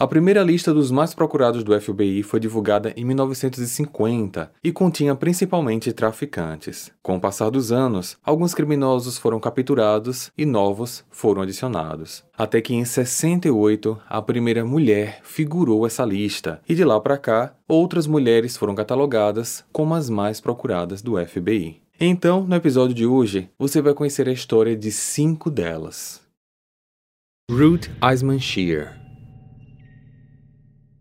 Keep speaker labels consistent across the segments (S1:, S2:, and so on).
S1: A primeira lista dos mais procurados do FBI foi divulgada em 1950 e continha principalmente traficantes. Com o passar dos anos, alguns criminosos foram capturados e novos foram adicionados. Até que em 68, a primeira mulher figurou essa lista, e de lá para cá, outras mulheres foram catalogadas como as mais procuradas do FBI. Então, no episódio de hoje, você vai conhecer a história de cinco delas. Ruth Eisman Shear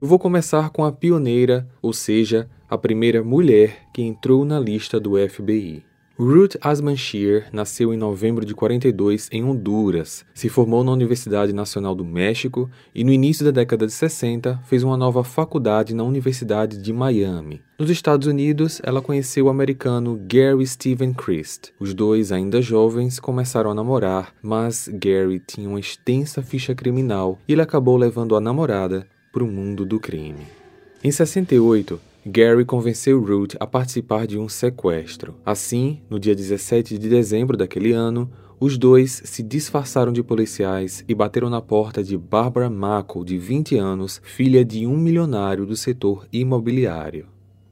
S1: vou começar com a pioneira, ou seja, a primeira mulher que entrou na lista do FBI. Ruth Asman Shear nasceu em novembro de 42 em Honduras, se formou na Universidade Nacional do México e no início da década de 60 fez uma nova faculdade na Universidade de Miami. Nos Estados Unidos, ela conheceu o americano Gary Stephen Christ. Os dois, ainda jovens, começaram a namorar, mas Gary tinha uma extensa ficha criminal e ele acabou levando a namorada para o mundo do crime. Em 68, Gary convenceu Ruth a participar de um sequestro. Assim, no dia 17 de dezembro daquele ano, os dois se disfarçaram de policiais e bateram na porta de Barbara Mako, de 20 anos, filha de um milionário do setor imobiliário.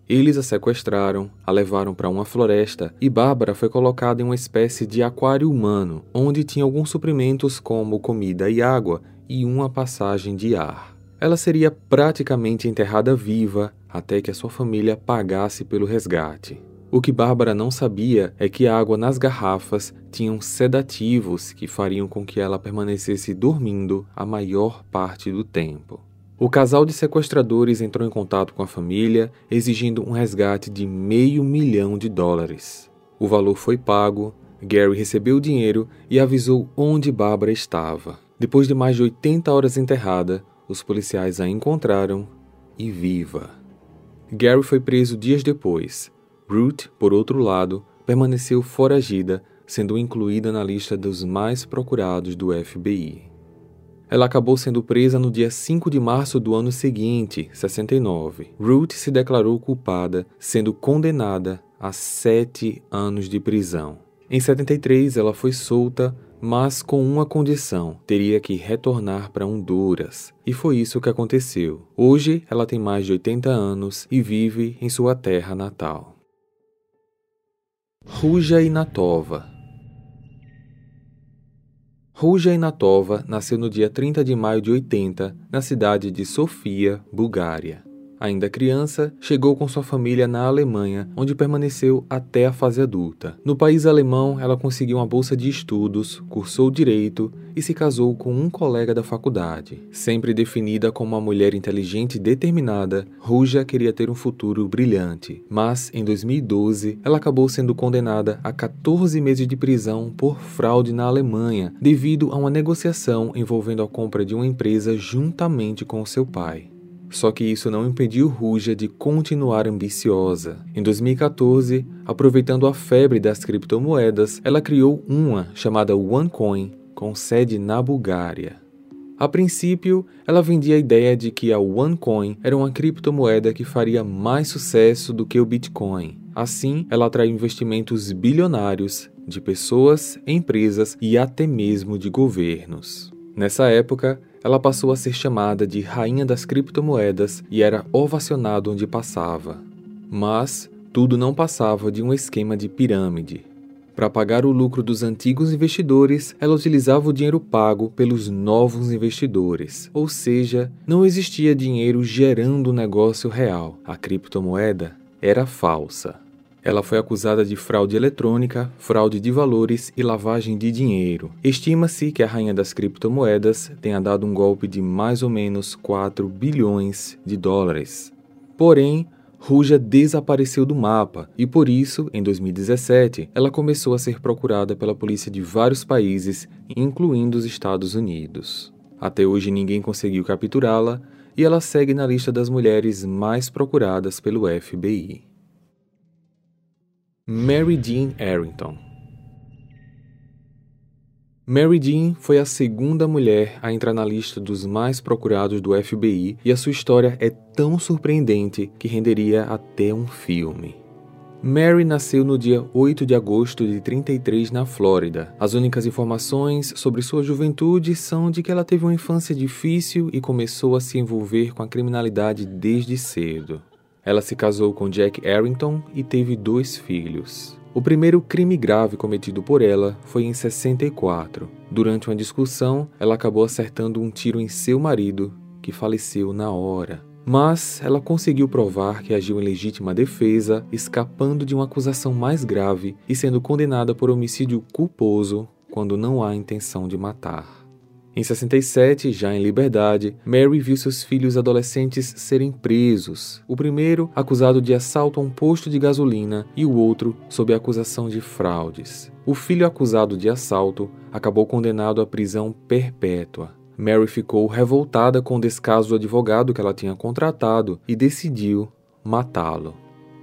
S1: Eles a sequestraram, a levaram para uma floresta e Bárbara foi colocada em uma espécie de aquário humano, onde tinha alguns suprimentos como comida e água e uma passagem de ar. Ela seria praticamente enterrada viva até que a sua família pagasse pelo resgate. O que Bárbara não sabia é que a água nas garrafas tinham sedativos que fariam com que ela permanecesse dormindo a maior parte do tempo. O casal de sequestradores entrou em contato com a família, exigindo um resgate de meio milhão de dólares. O valor foi pago, Gary recebeu o dinheiro e avisou onde Bárbara estava. Depois de mais de 80 horas enterrada, os policiais a encontraram e viva. Gary foi preso dias depois. Ruth, por outro lado, permaneceu foragida, sendo incluída na lista dos mais procurados do FBI. Ela acabou sendo presa no dia 5 de março do ano seguinte, 69. Ruth se declarou culpada, sendo condenada a sete anos de prisão. Em 73, ela foi solta mas com uma condição: teria que retornar para Honduras. E foi isso que aconteceu. Hoje ela tem mais de 80 anos e vive em sua terra natal. Ruja Inatova Ruja Inatova nasceu no dia 30 de maio de 80, na cidade de Sofia, Bulgária. Ainda criança, chegou com sua família na Alemanha, onde permaneceu até a fase adulta. No país alemão, ela conseguiu uma bolsa de estudos, cursou direito e se casou com um colega da faculdade. Sempre definida como uma mulher inteligente e determinada, Ruja queria ter um futuro brilhante, mas em 2012 ela acabou sendo condenada a 14 meses de prisão por fraude na Alemanha, devido a uma negociação envolvendo a compra de uma empresa juntamente com seu pai. Só que isso não impediu Ruja de continuar ambiciosa. Em 2014, aproveitando a febre das criptomoedas, ela criou uma chamada OneCoin, com sede na Bulgária. A princípio, ela vendia a ideia de que a OneCoin era uma criptomoeda que faria mais sucesso do que o Bitcoin. Assim, ela atraiu investimentos bilionários de pessoas, empresas e até mesmo de governos. Nessa época, ela passou a ser chamada de Rainha das Criptomoedas e era ovacionada onde passava. Mas tudo não passava de um esquema de pirâmide. Para pagar o lucro dos antigos investidores, ela utilizava o dinheiro pago pelos novos investidores, ou seja, não existia dinheiro gerando um negócio real. A criptomoeda era falsa. Ela foi acusada de fraude eletrônica, fraude de valores e lavagem de dinheiro. Estima-se que a rainha das criptomoedas tenha dado um golpe de mais ou menos 4 bilhões de dólares. Porém, Ruja desapareceu do mapa e por isso, em 2017, ela começou a ser procurada pela polícia de vários países, incluindo os Estados Unidos. Até hoje ninguém conseguiu capturá-la e ela segue na lista das mulheres mais procuradas pelo FBI. Mary Jean Arrington. Mary Jean foi a segunda mulher a entrar na lista dos mais procurados do FBI e a sua história é tão surpreendente que renderia até um filme. Mary nasceu no dia 8 de agosto de 33 na Flórida. As únicas informações sobre sua juventude são de que ela teve uma infância difícil e começou a se envolver com a criminalidade desde cedo. Ela se casou com Jack Arrington e teve dois filhos. O primeiro crime grave cometido por ela foi em 64. Durante uma discussão, ela acabou acertando um tiro em seu marido, que faleceu na hora. Mas ela conseguiu provar que agiu em legítima defesa, escapando de uma acusação mais grave e sendo condenada por homicídio culposo quando não há intenção de matar. Em 67, já em liberdade, Mary viu seus filhos adolescentes serem presos. O primeiro acusado de assalto a um posto de gasolina e o outro sob acusação de fraudes. O filho acusado de assalto acabou condenado à prisão perpétua. Mary ficou revoltada com o descaso do advogado que ela tinha contratado e decidiu matá-lo.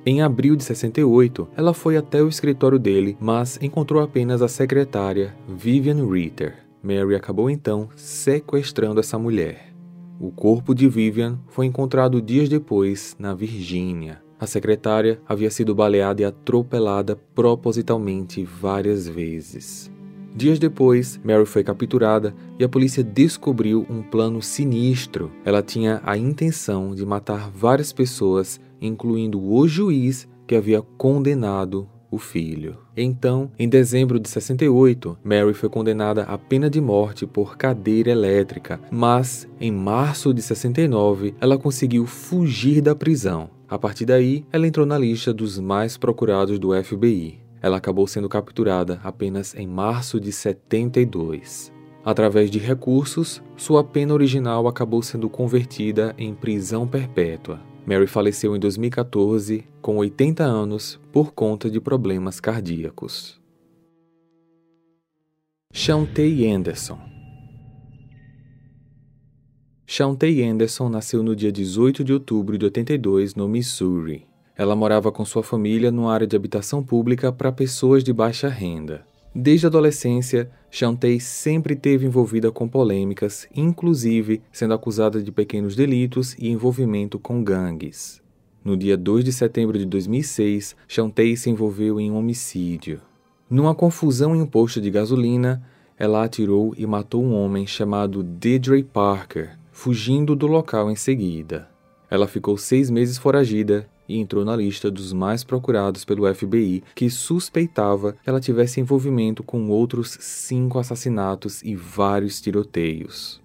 S1: Em abril de 68, ela foi até o escritório dele, mas encontrou apenas a secretária Vivian Ritter. Mary acabou então sequestrando essa mulher. O corpo de Vivian foi encontrado dias depois na Virgínia. A secretária havia sido baleada e atropelada propositalmente várias vezes. Dias depois, Mary foi capturada e a polícia descobriu um plano sinistro. Ela tinha a intenção de matar várias pessoas, incluindo o juiz que havia condenado o filho. Então, em dezembro de 68, Mary foi condenada à pena de morte por cadeira elétrica, mas em março de 69 ela conseguiu fugir da prisão. A partir daí, ela entrou na lista dos mais procurados do FBI. Ela acabou sendo capturada apenas em março de 72. Através de recursos, sua pena original acabou sendo convertida em prisão perpétua. Mary faleceu em 2014, com 80 anos, por conta de problemas cardíacos. Chantay Anderson Chantay Anderson nasceu no dia 18 de outubro de 82 no Missouri. Ela morava com sua família numa área de habitação pública para pessoas de baixa renda. Desde a adolescência, Chantei sempre esteve envolvida com polêmicas, inclusive sendo acusada de pequenos delitos e envolvimento com gangues. No dia 2 de setembro de 2006, Chantei se envolveu em um homicídio. Numa confusão em um posto de gasolina, ela atirou e matou um homem chamado Deidre Parker, fugindo do local em seguida. Ela ficou seis meses foragida e entrou na lista dos mais procurados pelo FBI, que suspeitava que ela tivesse envolvimento com outros cinco assassinatos e vários tiroteios.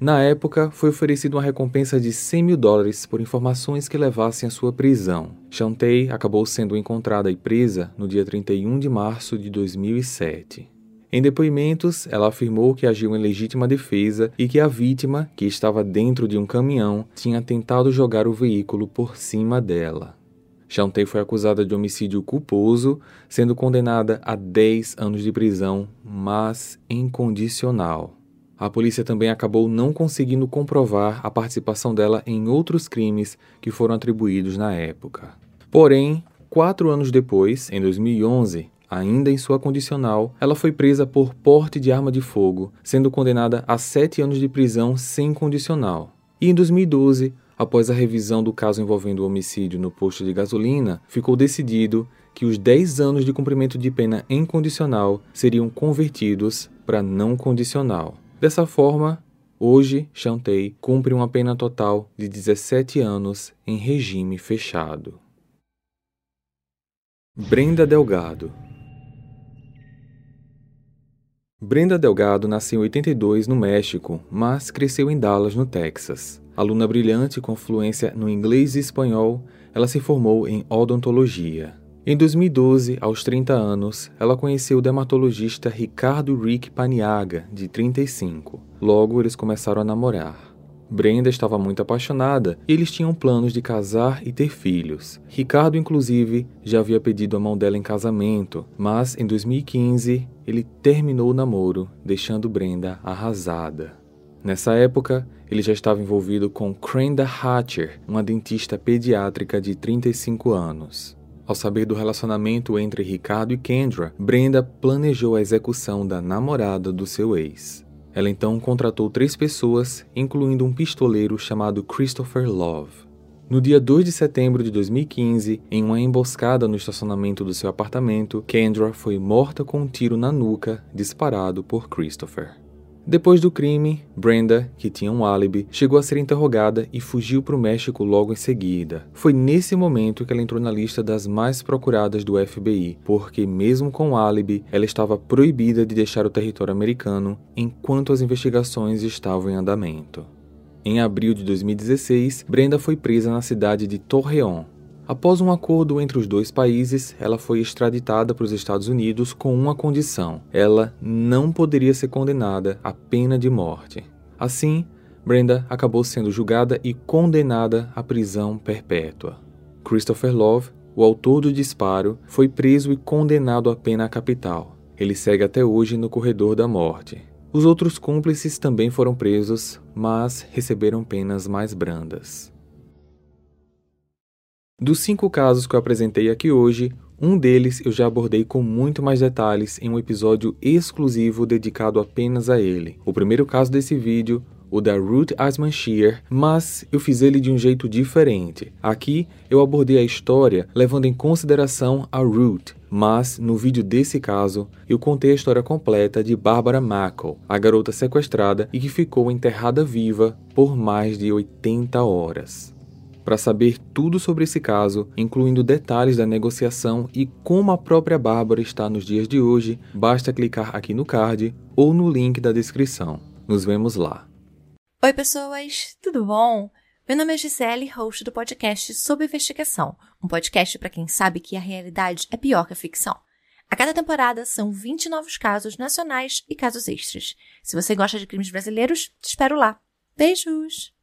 S1: Na época, foi oferecida uma recompensa de 100 mil dólares por informações que levassem à sua prisão. Chantay acabou sendo encontrada e presa no dia 31 de março de 2007. Em depoimentos, ela afirmou que agiu em legítima defesa e que a vítima, que estava dentro de um caminhão, tinha tentado jogar o veículo por cima dela. Chantei foi acusada de homicídio culposo, sendo condenada a 10 anos de prisão, mas incondicional. A polícia também acabou não conseguindo comprovar a participação dela em outros crimes que foram atribuídos na época. Porém, quatro anos depois, em 2011, Ainda em sua condicional, ela foi presa por porte de arma de fogo, sendo condenada a sete anos de prisão sem condicional. E em 2012, após a revisão do caso envolvendo o homicídio no posto de gasolina, ficou decidido que os 10 anos de cumprimento de pena em condicional seriam convertidos para não condicional. Dessa forma, hoje Chantei cumpre uma pena total de 17 anos em regime fechado. Brenda Delgado Brenda Delgado nasceu em 82 no México, mas cresceu em Dallas, no Texas. Aluna brilhante com fluência no inglês e espanhol, ela se formou em odontologia. Em 2012, aos 30 anos, ela conheceu o dermatologista Ricardo Rick Paniaga, de 35. Logo, eles começaram a namorar. Brenda estava muito apaixonada e eles tinham planos de casar e ter filhos. Ricardo, inclusive, já havia pedido a mão dela em casamento, mas em 2015 ele terminou o namoro, deixando Brenda arrasada. Nessa época, ele já estava envolvido com Crenda Hatcher, uma dentista pediátrica de 35 anos. Ao saber do relacionamento entre Ricardo e Kendra, Brenda planejou a execução da namorada do seu ex. Ela então contratou três pessoas, incluindo um pistoleiro chamado Christopher Love. No dia 2 de setembro de 2015, em uma emboscada no estacionamento do seu apartamento, Kendra foi morta com um tiro na nuca disparado por Christopher. Depois do crime, Brenda, que tinha um álibi, chegou a ser interrogada e fugiu para o México logo em seguida. Foi nesse momento que ela entrou na lista das mais procuradas do FBI, porque, mesmo com o álibi, ela estava proibida de deixar o território americano enquanto as investigações estavam em andamento. Em abril de 2016, Brenda foi presa na cidade de Torreón, Após um acordo entre os dois países, ela foi extraditada para os Estados Unidos com uma condição: ela não poderia ser condenada à pena de morte. Assim, Brenda acabou sendo julgada e condenada à prisão perpétua. Christopher Love, o autor do disparo, foi preso e condenado à pena capital. Ele segue até hoje no corredor da morte. Os outros cúmplices também foram presos, mas receberam penas mais brandas. Dos cinco casos que eu apresentei aqui hoje, um deles eu já abordei com muito mais detalhes em um episódio exclusivo dedicado apenas a ele. O primeiro caso desse vídeo, o da Ruth Asman Shear, mas eu fiz ele de um jeito diferente. Aqui eu abordei a história levando em consideração a Ruth, mas no vídeo desse caso eu contei a história completa de Barbara Mackle, a garota sequestrada e que ficou enterrada viva por mais de 80 horas. Para saber tudo sobre esse caso, incluindo detalhes da negociação e como a própria Bárbara está nos dias de hoje, basta clicar aqui no card ou no link da descrição. Nos vemos lá.
S2: Oi, pessoas, tudo bom? Meu nome é Gisele, host do podcast Sob Investigação, um podcast para quem sabe que a realidade é pior que a ficção. A cada temporada são 20 novos casos nacionais e casos extras. Se você gosta de crimes brasileiros, te espero lá. Beijos!